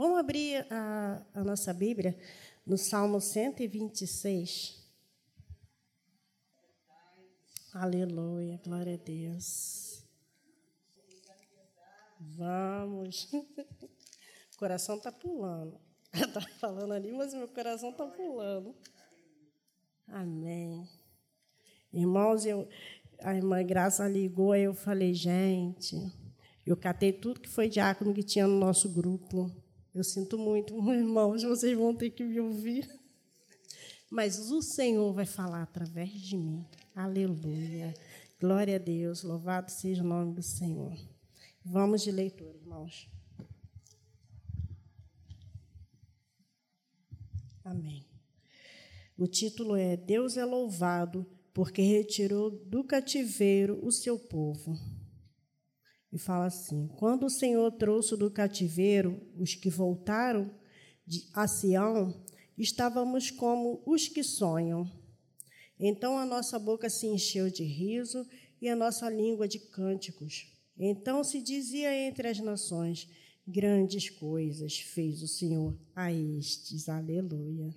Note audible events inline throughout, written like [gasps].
Vamos abrir a, a nossa Bíblia no Salmo 126. Aleluia, glória a Deus. Vamos. O [laughs] coração está pulando. [laughs] Está falando ali, mas meu coração está pulando. Amém. Irmãos, eu, a irmã Graça ligou e eu falei, gente, eu catei tudo que foi diácono que tinha no nosso grupo. Eu sinto muito, [laughs] irmãos, vocês vão ter que me ouvir. Mas o Senhor vai falar através de mim. Aleluia. Glória a Deus. Louvado seja o nome do Senhor. Vamos de leitura, irmãos. Amém. O título é Deus é louvado porque retirou do cativeiro o seu povo. E fala assim: Quando o Senhor trouxe do cativeiro os que voltaram de, a Sião, estávamos como os que sonham. Então a nossa boca se encheu de riso e a nossa língua de cânticos. Então se dizia entre as nações: Grandes coisas fez o Senhor a estes. Aleluia.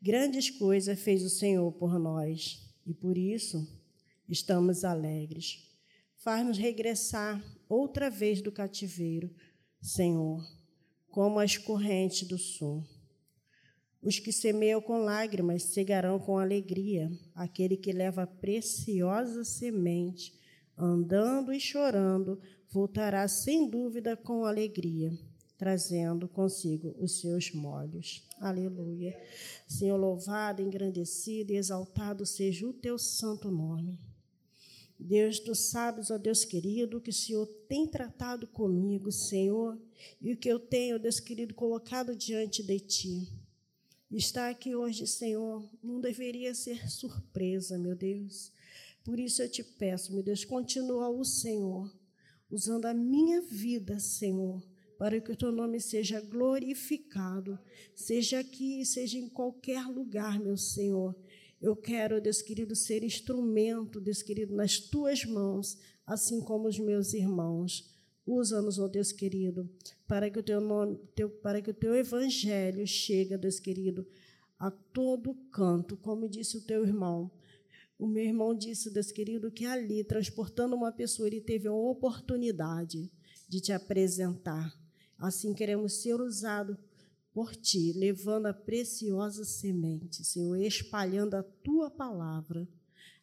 Grandes coisas fez o Senhor por nós e por isso estamos alegres. Faz-nos regressar outra vez do cativeiro, Senhor, como as correntes do sul. Os que semeiam com lágrimas cegarão com alegria. Aquele que leva preciosa semente, andando e chorando, voltará sem dúvida com alegria, trazendo consigo os seus molhos. Aleluia. Senhor, louvado, engrandecido e exaltado seja o teu santo nome. Deus, tu sabes, ó Deus querido, que o Senhor tem tratado comigo, Senhor, e o que eu tenho, Deus querido, colocado diante de ti. Estar aqui hoje, Senhor, não deveria ser surpresa, meu Deus. Por isso eu te peço, meu Deus, continua o Senhor, usando a minha vida, Senhor, para que o teu nome seja glorificado, seja aqui, seja em qualquer lugar, meu Senhor. Eu quero, Deus querido, ser instrumento, Deus querido, nas tuas mãos, assim como os meus irmãos. Usa-nos, ó Deus querido, para que o teu nome, teu, para que o teu evangelho chegue, Deus querido, a todo canto, como disse o teu irmão. O meu irmão disse, Deus querido, que ali, transportando uma pessoa, ele teve a oportunidade de te apresentar. Assim queremos ser usados por ti, levando a preciosa semente, Senhor, espalhando a tua palavra.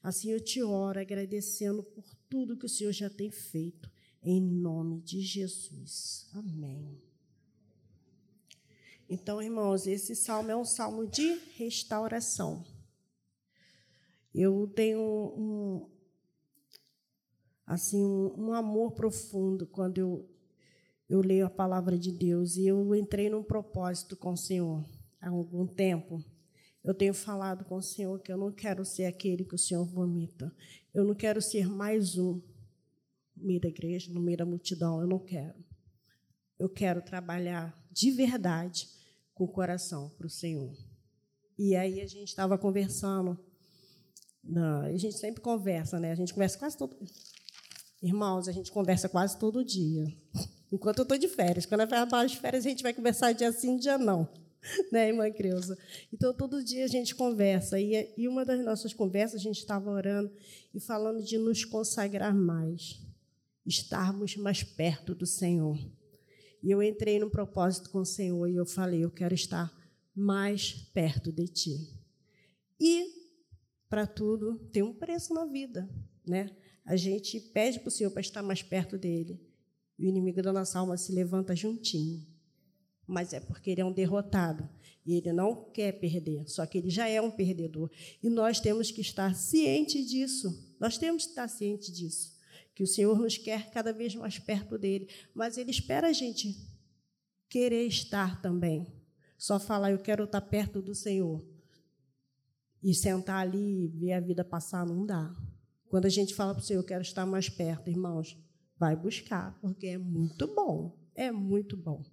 Assim eu te oro, agradecendo por tudo que o Senhor já tem feito, em nome de Jesus. Amém. Então, irmãos, esse salmo é um salmo de restauração. Eu tenho um, assim um, um amor profundo quando eu eu leio a palavra de Deus e eu entrei num propósito com o Senhor há algum tempo. Eu tenho falado com o Senhor que eu não quero ser aquele que o Senhor vomita. Eu não quero ser mais um no meio da igreja, no meio da multidão. Eu não quero. Eu quero trabalhar de verdade com o coração para o Senhor. E aí a gente estava conversando. A gente sempre conversa, né? A gente conversa quase todo. Irmãos, a gente conversa quase todo dia enquanto eu estou de férias. Quando é para de férias, a gente vai conversar dia sim, dia não. [laughs] Né, irmã Creuza? Então, todo dia a gente conversa. E, e uma das nossas conversas, a gente estava orando e falando de nos consagrar mais, estarmos mais perto do Senhor. E eu entrei no propósito com o Senhor e eu falei: eu quero estar mais perto de Ti. E, para tudo, tem um preço na vida. Né? A gente pede para o Senhor para estar mais perto dele. E o inimigo da nossa alma se levanta juntinho. Mas é porque ele é um derrotado. E ele não quer perder, só que ele já é um perdedor. E nós temos que estar cientes disso. Nós temos que estar cientes disso. Que o Senhor nos quer cada vez mais perto dele. Mas ele espera a gente querer estar também. Só falar, eu quero estar perto do Senhor. E sentar ali e ver a vida passar, não dá. Quando a gente fala para o Senhor, eu quero estar mais perto, irmãos, vai buscar, porque é muito bom, é muito bom.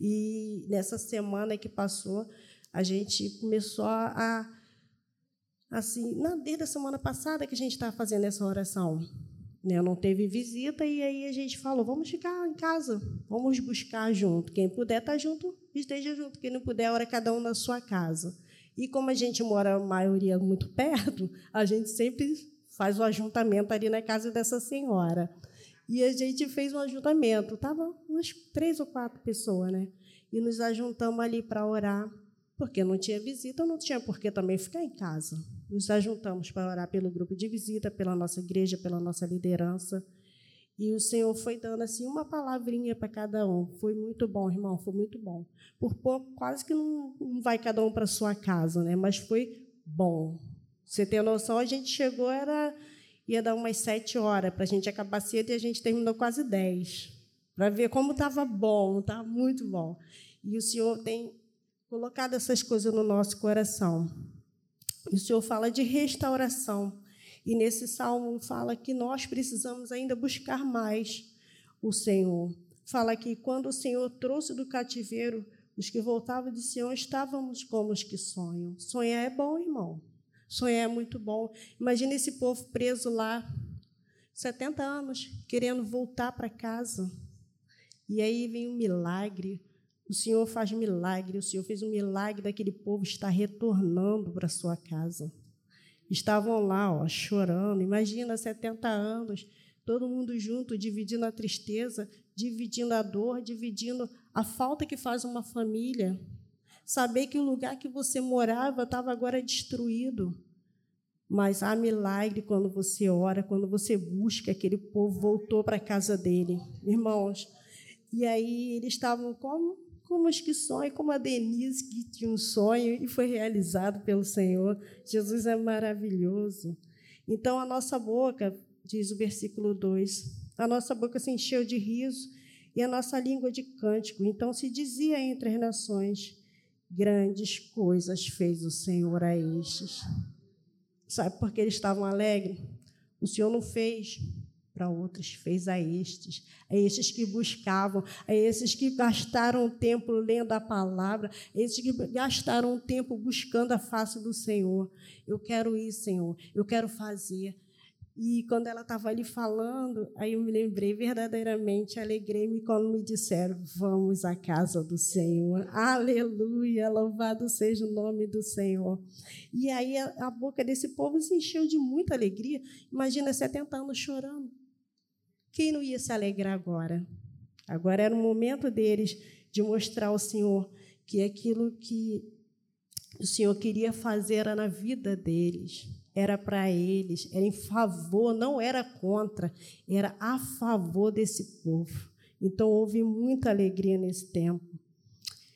E nessa semana que passou, a gente começou a, assim, desde a semana passada que a gente está fazendo essa oração. né, não teve visita, e aí a gente falou: vamos ficar em casa, vamos buscar junto. Quem puder estar tá junto, esteja junto. Quem não puder, ora cada um na sua casa. E como a gente mora, a maioria, muito [laughs] perto, a gente sempre faz o ajuntamento ali na casa dessa senhora. E a gente fez um ajuntamento. Estava umas três ou quatro pessoas, né? E nos ajuntamos ali para orar, porque não tinha visita, não tinha por que também ficar em casa. Nos ajuntamos para orar pelo grupo de visita, pela nossa igreja, pela nossa liderança. E o Senhor foi dando assim uma palavrinha para cada um. Foi muito bom, irmão, foi muito bom. Por pouco, quase que não, não vai cada um para sua casa, né? Mas foi bom. Você tem noção, a gente chegou, era ia dar umas sete horas para a gente acabar cedo e a gente terminou quase dez. Para ver como estava bom, estava muito bom. E o Senhor tem colocado essas coisas no nosso coração. E o Senhor fala de restauração. E nesse salmo fala que nós precisamos ainda buscar mais o Senhor. Fala que quando o Senhor trouxe do cativeiro os que voltavam de Sião, estávamos como os que sonham. Sonhar é bom, irmão. Sonhar é muito bom. Imagina esse povo preso lá, 70 anos, querendo voltar para casa. E aí vem um milagre. O Senhor faz milagre. O Senhor fez um milagre daquele povo estar retornando para sua casa estavam lá, ó, chorando. Imagina 70 anos, todo mundo junto, dividindo a tristeza, dividindo a dor, dividindo a falta que faz uma família. Saber que o lugar que você morava estava agora destruído. Mas há milagre quando você ora, quando você busca, aquele povo voltou para a casa dele. Irmãos, e aí eles estavam como? como os que sonham, como a Denise, que tinha um sonho e foi realizado pelo Senhor. Jesus é maravilhoso. Então, a nossa boca, diz o versículo 2, a nossa boca se encheu de riso e a nossa língua de cântico. Então, se dizia entre as nações: grandes coisas fez o Senhor a estes. Sabe por que eles estavam alegres? O Senhor não fez para outros, fez a estes, a estes que buscavam, a esses que gastaram tempo lendo a palavra, a esses que gastaram tempo buscando a face do Senhor. Eu quero ir, Senhor, eu quero fazer. E quando ela estava ali falando, aí eu me lembrei verdadeiramente, alegrei-me quando me disseram: Vamos à casa do Senhor. Aleluia, louvado seja o nome do Senhor. E aí a, a boca desse povo se encheu de muita alegria. Imagina 70 anos chorando. Quem não ia se alegrar agora? Agora era o momento deles de mostrar ao Senhor que aquilo que o Senhor queria fazer era na vida deles, era para eles, era em favor, não era contra, era a favor desse povo. Então houve muita alegria nesse tempo.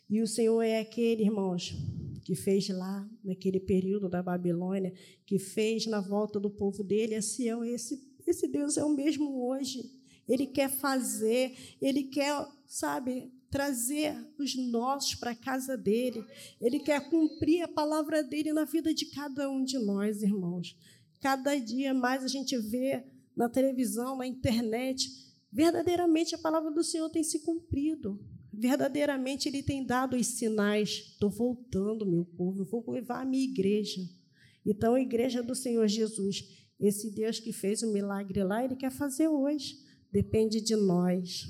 E o Senhor é aquele, irmãos, que fez lá, naquele período da Babilônia, que fez na volta do povo dele a Sião, esse esse Deus é o mesmo hoje. Ele quer fazer, ele quer, sabe, trazer os nossos para a casa dele. Ele quer cumprir a palavra dele na vida de cada um de nós, irmãos. Cada dia mais a gente vê na televisão, na internet, verdadeiramente a palavra do Senhor tem se cumprido. Verdadeiramente ele tem dado os sinais. Estou voltando, meu povo, vou levar a minha igreja. Então, a igreja do Senhor Jesus esse Deus que fez o milagre lá, ele quer fazer hoje. Depende de nós.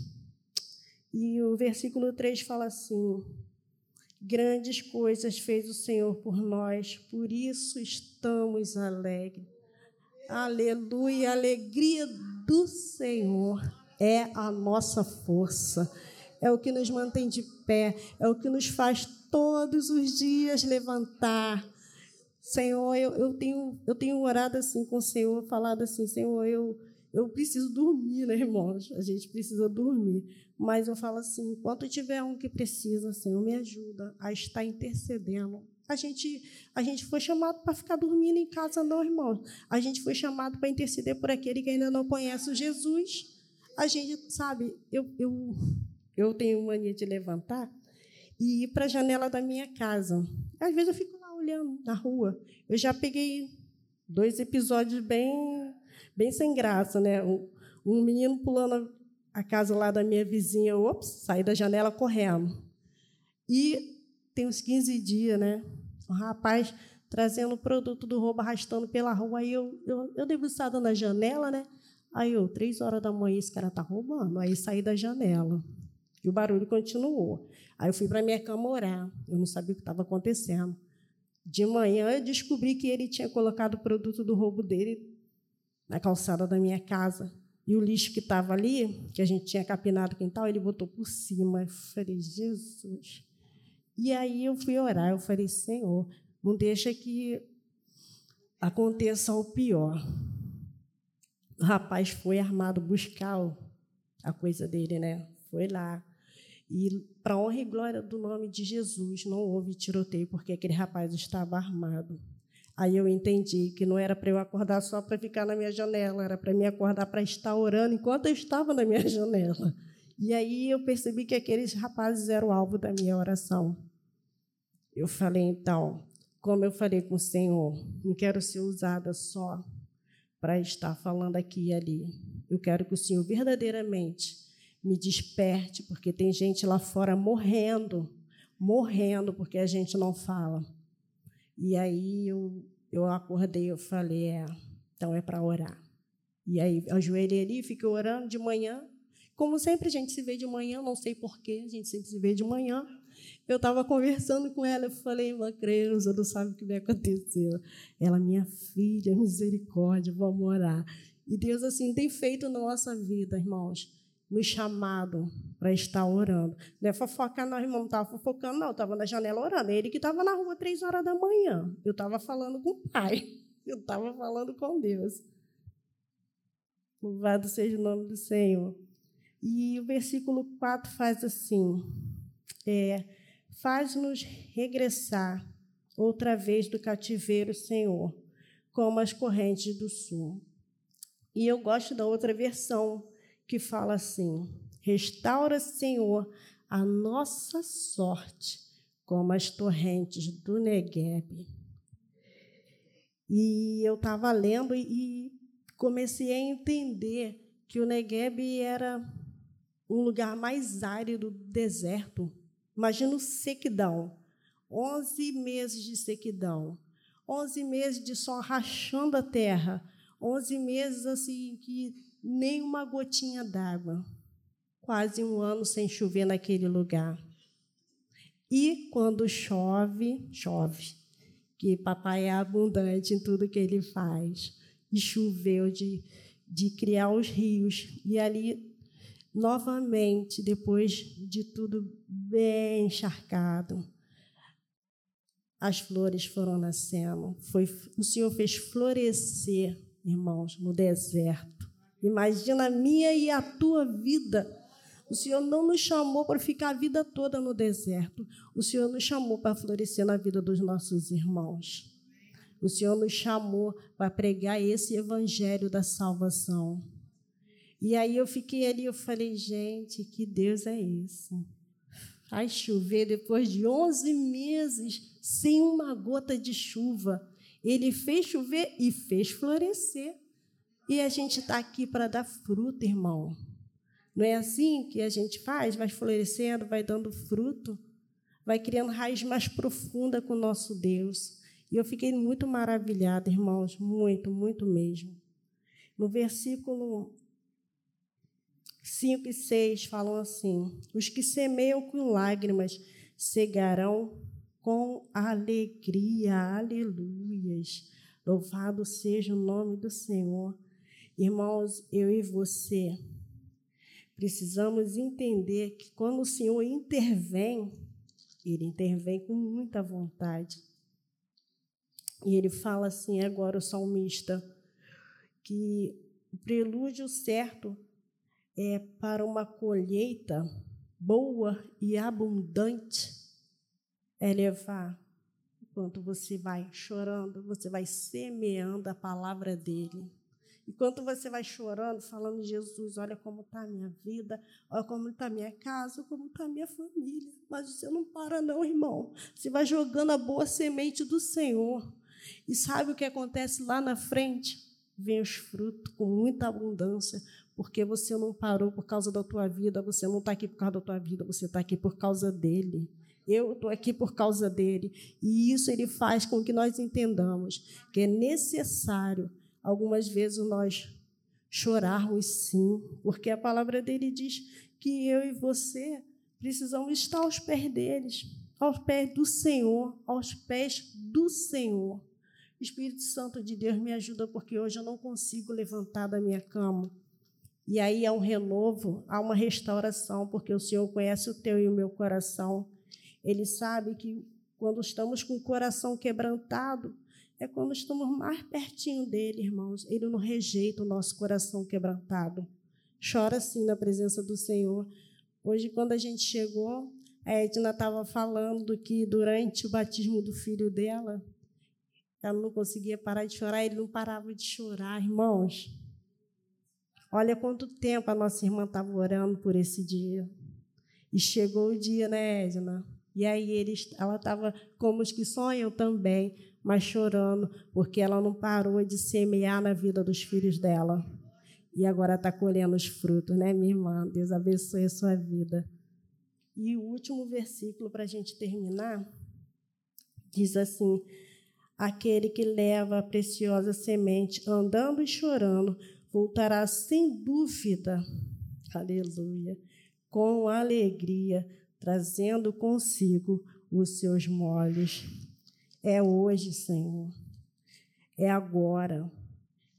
E o versículo 3 fala assim: Grandes coisas fez o Senhor por nós, por isso estamos alegres. Aleluia, a alegria do Senhor é a nossa força, é o que nos mantém de pé, é o que nos faz todos os dias levantar, Senhor, eu, eu, tenho, eu tenho orado assim com o Senhor, falado assim, Senhor, eu, eu preciso dormir, né, irmãos? A gente precisa dormir. Mas eu falo assim, enquanto tiver um que precisa, Senhor, me ajuda a estar intercedendo. A gente, a gente foi chamado para ficar dormindo em casa, não, irmãos. A gente foi chamado para interceder por aquele que ainda não conhece o Jesus. A gente, sabe, eu, eu, eu tenho mania de levantar e ir para a janela da minha casa. Às vezes eu fico olhando na rua. Eu já peguei dois episódios bem, bem sem graça, né? Um, um menino pulando a casa lá da minha vizinha, ops, saí da janela correndo. E tem uns 15 dias, né? Um rapaz trazendo o produto do roubo, arrastando pela rua. Aí eu, eu, eu debruçada na janela, né? Aí eu, três horas da manhã, esse cara tá roubando. Aí saí da janela. E o barulho continuou. Aí eu fui para minha cama orar. Eu não sabia o que estava acontecendo. De manhã eu descobri que ele tinha colocado o produto do roubo dele na calçada da minha casa. E o lixo que estava ali, que a gente tinha capinado o quintal, ele botou por cima. Eu falei, Jesus. E aí eu fui orar. Eu falei, Senhor, não deixa que aconteça o pior. O rapaz foi armado buscar a coisa dele, né? Foi lá. E, para honra e glória do nome de Jesus, não houve tiroteio, porque aquele rapaz estava armado. Aí eu entendi que não era para eu acordar só para ficar na minha janela, era para me acordar para estar orando enquanto eu estava na minha [laughs] janela. E aí eu percebi que aqueles rapazes eram o alvo da minha oração. Eu falei, então, como eu falei com o Senhor, não quero ser usada só para estar falando aqui e ali. Eu quero que o Senhor verdadeiramente me desperte, porque tem gente lá fora morrendo, morrendo porque a gente não fala. E aí eu, eu acordei, eu falei, é, então é para orar. E aí ajoelhei ali, fiquei orando de manhã. Como sempre a gente se vê de manhã, não sei porquê, a gente sempre se vê de manhã. Eu estava conversando com ela, eu falei, uma criança, não sabe o que vai acontecer. Ela, minha filha, misericórdia, vamos orar. E Deus, assim, tem feito na nossa vida, irmãos, nos chamado para estar orando. Não é fofocar, não, irmão, não estava fofocando, não, estava na janela orando. Ele que estava na rua três horas da manhã. Eu estava falando com o Pai, [laughs] eu estava falando com Deus. Louvado seja o nome do Senhor. E o versículo 4 faz assim: é, faz-nos regressar outra vez do cativeiro, Senhor, como as correntes do sul. E eu gosto da outra versão, que fala assim: Restaura, Senhor, a nossa sorte, como as torrentes do Negueb. E eu estava lendo e comecei a entender que o Negueb era um lugar mais árido do deserto. Imagina o sequidão. Onze meses de sequidão. Onze meses de sol rachando a terra. Onze meses assim que nem uma gotinha d'água. Quase um ano sem chover naquele lugar. E quando chove, chove, que papai é abundante em tudo que ele faz. E choveu de, de criar os rios. E ali, novamente, depois de tudo bem encharcado, as flores foram nascendo. Foi, o Senhor fez florescer, irmãos, no deserto Imagina a minha e a tua vida. O Senhor não nos chamou para ficar a vida toda no deserto. O Senhor nos chamou para florescer na vida dos nossos irmãos. O Senhor nos chamou para pregar esse evangelho da salvação. E aí eu fiquei ali, eu falei, gente, que Deus é esse? Faz chover depois de 11 meses sem uma gota de chuva. Ele fez chover e fez florescer. E a gente está aqui para dar fruto, irmão. Não é assim que a gente faz? Vai florescendo, vai dando fruto, vai criando raiz mais profunda com o nosso Deus. E eu fiquei muito maravilhada, irmãos, muito, muito mesmo. No versículo 5 e 6 falam assim: Os que semeiam com lágrimas cegarão com alegria. Aleluias. Louvado seja o nome do Senhor. Irmãos, eu e você precisamos entender que quando o Senhor intervém, ele intervém com muita vontade. E ele fala assim agora o salmista que o prelúdio certo é para uma colheita boa e abundante é levar enquanto você vai chorando, você vai semeando a palavra dele. Enquanto você vai chorando, falando, Jesus, olha como está a minha vida, olha como está a minha casa, como está a minha família. Mas você não para, não, irmão. Você vai jogando a boa semente do Senhor. E sabe o que acontece lá na frente? Vem os frutos com muita abundância, porque você não parou por causa da tua vida, você não está aqui por causa da tua vida, você está aqui por causa dele. Eu estou aqui por causa dele. E isso ele faz com que nós entendamos que é necessário Algumas vezes nós chorarmos sim, porque a palavra dele diz que eu e você precisamos estar aos pés deles, aos pés do Senhor, aos pés do Senhor. Espírito Santo de Deus me ajuda, porque hoje eu não consigo levantar da minha cama. E aí há um renovo, há uma restauração, porque o Senhor conhece o teu e o meu coração. Ele sabe que quando estamos com o coração quebrantado, é quando estamos mais pertinho dele, irmãos. Ele não rejeita o nosso coração quebrantado. Chora sim na presença do Senhor. Hoje, quando a gente chegou, a Edna estava falando que durante o batismo do filho dela, ela não conseguia parar de chorar, ele não parava de chorar, irmãos. Olha quanto tempo a nossa irmã estava orando por esse dia. E chegou o dia, né, Edna? E aí eles, ela estava como os que sonham também, mas chorando, porque ela não parou de semear na vida dos filhos dela. E agora está colhendo os frutos, né, minha irmã? Deus abençoe a sua vida. E o último versículo para a gente terminar diz assim: Aquele que leva a preciosa semente, andando e chorando, voltará sem dúvida, aleluia, com alegria, trazendo consigo os seus molhos. É hoje, Senhor. É agora.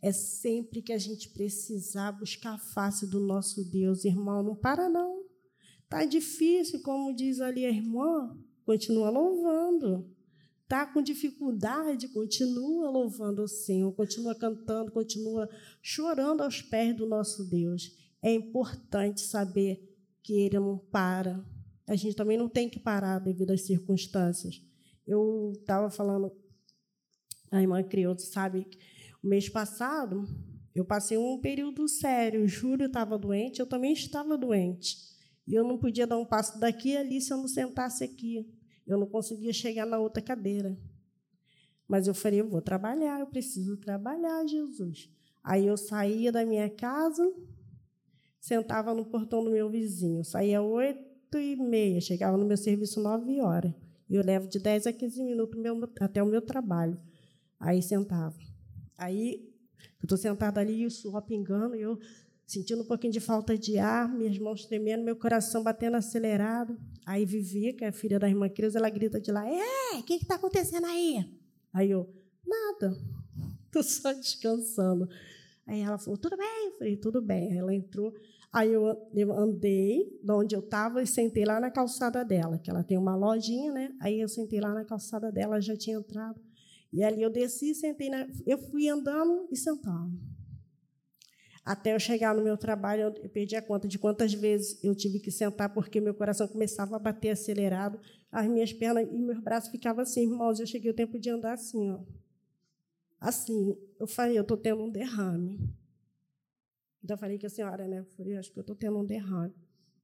É sempre que a gente precisar buscar a face do nosso Deus, irmão. Não para, não. Tá difícil, como diz ali a irmã. Continua louvando. Está com dificuldade, continua louvando o Senhor, continua cantando, continua chorando aos pés do nosso Deus. É importante saber que Ele não para. A gente também não tem que parar devido às circunstâncias. Eu estava falando, a irmã Criouto sabe, o mês passado eu passei um período sério. O Júlio estava doente, eu também estava doente. E eu não podia dar um passo daqui ali se eu não sentasse aqui. Eu não conseguia chegar na outra cadeira. Mas eu falei, eu vou trabalhar, eu preciso trabalhar, Jesus. Aí eu saía da minha casa, sentava no portão do meu vizinho. Eu saía oito e meia, chegava no meu serviço nove horas. E eu levo de 10 a 15 minutos até o meu trabalho. Aí sentava. Aí eu estou sentada ali, o suor pingando, e eu sentindo um pouquinho de falta de ar, minhas mãos tremendo, meu coração batendo acelerado. Aí Vivi, que é a filha da irmã Cris, ela grita de lá: É, o que está acontecendo aí? Aí eu: Nada, estou só descansando. Aí ela falou: Tudo bem? Eu falei: Tudo bem. Aí ela entrou. Aí eu, andei de onde eu estava e sentei lá na calçada dela, que ela tem uma lojinha, né? Aí eu sentei lá na calçada dela, já tinha entrado. E ali eu desci, sentei na. Eu fui andando e sentando. Até eu chegar no meu trabalho, eu perdi a conta de quantas vezes eu tive que sentar porque meu coração começava a bater acelerado, as minhas pernas e meus braços ficavam assim, irmãos. Eu cheguei o tempo de andar assim, ó. Assim, eu falei, eu estou tendo um derrame. Então, eu falei com a senhora, né? Falei, acho que eu estou tendo um derrame,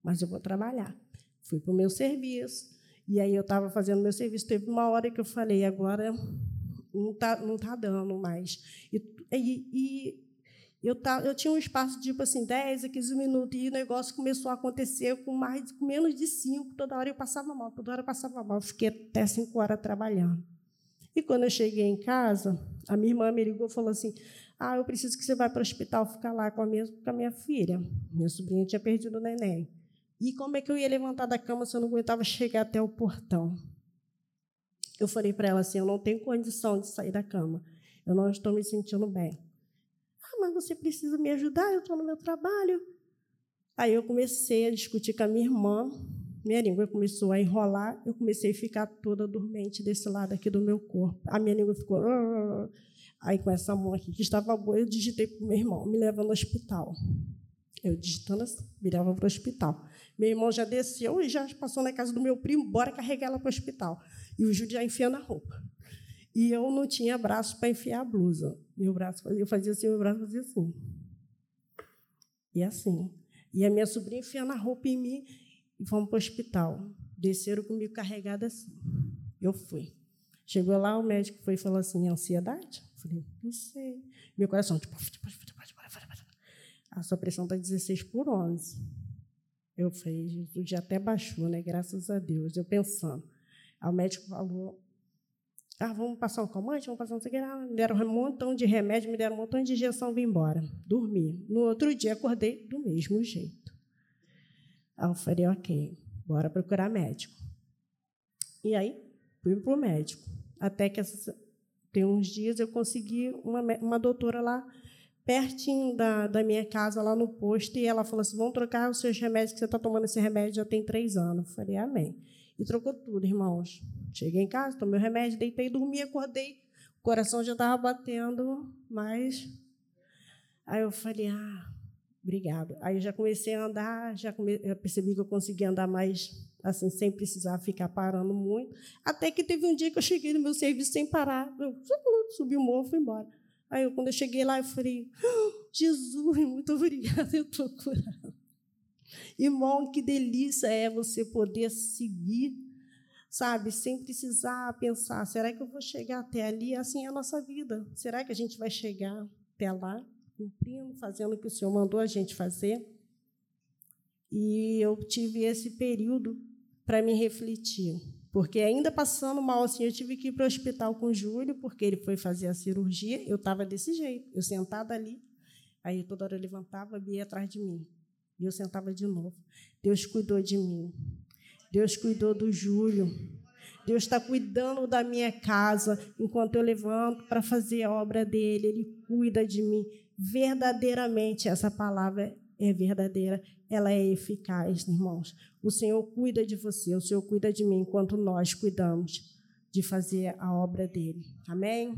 mas eu vou trabalhar. Fui para o meu serviço, e aí eu estava fazendo meu serviço. Teve uma hora que eu falei, agora não está não tá dando mais. E, e, e eu, tá, eu tinha um espaço de tipo assim, 10 a 15 minutos, e o negócio começou a acontecer com, mais, com menos de 5. Toda hora eu passava mal, toda hora eu passava mal. Fiquei até 5 horas trabalhando. E quando eu cheguei em casa, a minha irmã me ligou e falou assim: Ah, eu preciso que você vá para o hospital ficar lá com a, minha, com a minha filha. Minha sobrinha tinha perdido o neném. E como é que eu ia levantar da cama se eu não aguentava chegar até o portão? Eu falei para ela assim: Eu não tenho condição de sair da cama. Eu não estou me sentindo bem mas você precisa me ajudar, eu estou no meu trabalho. Aí eu comecei a discutir com a minha irmã, minha língua começou a enrolar, eu comecei a ficar toda dormente desse lado aqui do meu corpo. A minha língua ficou. Aí, com essa mão aqui que estava boa, eu digitei para o meu irmão, me leva no hospital. Eu digitando assim, virava para o hospital. Meu irmão já desceu e já passou na casa do meu primo, bora carregar ela para o hospital. E o Júlio já enfiando a roupa. E eu não tinha braço para enfiar a blusa. Meu braço, eu fazia assim, meu braço fazia assim. E assim. E a minha sobrinha enfiando a roupa em mim e fomos para o hospital. Desceram comigo carregada assim. Eu fui. Chegou lá, o médico foi e falou assim: ansiedade? Falei, não sei. Meu coração, tipo, a sua pressão está 16 por 11. Eu falei, Jesus já até baixou, né? Graças a Deus. Eu pensando. Aí o médico falou, Ah, vamos passar um calmante, vamos passar um sei Me deram um montão de remédio, me deram um montão de injeção, vim embora. Dormi. No outro dia, acordei do mesmo jeito. Aí eu falei, ok, bora procurar médico. E aí, fui para o médico. Até que tem uns dias eu consegui uma, uma doutora lá pertinho da, da minha casa, lá no posto, e ela falou assim: vamos trocar os seus remédios, que você está tomando esse remédio já tem três anos. Eu falei, amém. E trocou tudo, irmãos. Cheguei em casa, tomei o remédio, deitei, dormi, acordei. O coração já estava batendo, mas. Aí eu falei, ah, obrigado. Aí eu já comecei a andar, já come... eu percebi que eu conseguia andar mais, assim, sem precisar ficar parando muito. Até que teve um dia que eu cheguei no meu serviço sem parar. Eu [laughs] subi o morro e fui embora. Aí, eu, quando eu cheguei lá, eu falei: oh, [gasps] Jesus, muito obrigada, [laughs] eu estou curado. Irmão, que delícia é você poder seguir, sabe, sem precisar pensar: será que eu vou chegar até ali? Assim é a nossa vida. Será que a gente vai chegar até lá, cumprindo, fazendo o que o Senhor mandou a gente fazer? E eu tive esse período para me refletir. Porque ainda passando mal assim, eu tive que ir para o hospital com o Júlio, porque ele foi fazer a cirurgia. Eu estava desse jeito, eu sentada ali. Aí toda hora eu levantava e ia atrás de mim. E eu sentava de novo. Deus cuidou de mim. Deus cuidou do Júlio. Deus está cuidando da minha casa enquanto eu levanto para fazer a obra dele. Ele cuida de mim. Verdadeiramente, essa palavra é verdadeira, ela é eficaz, irmãos. O Senhor cuida de você, o Senhor cuida de mim, enquanto nós cuidamos de fazer a obra dele. Amém?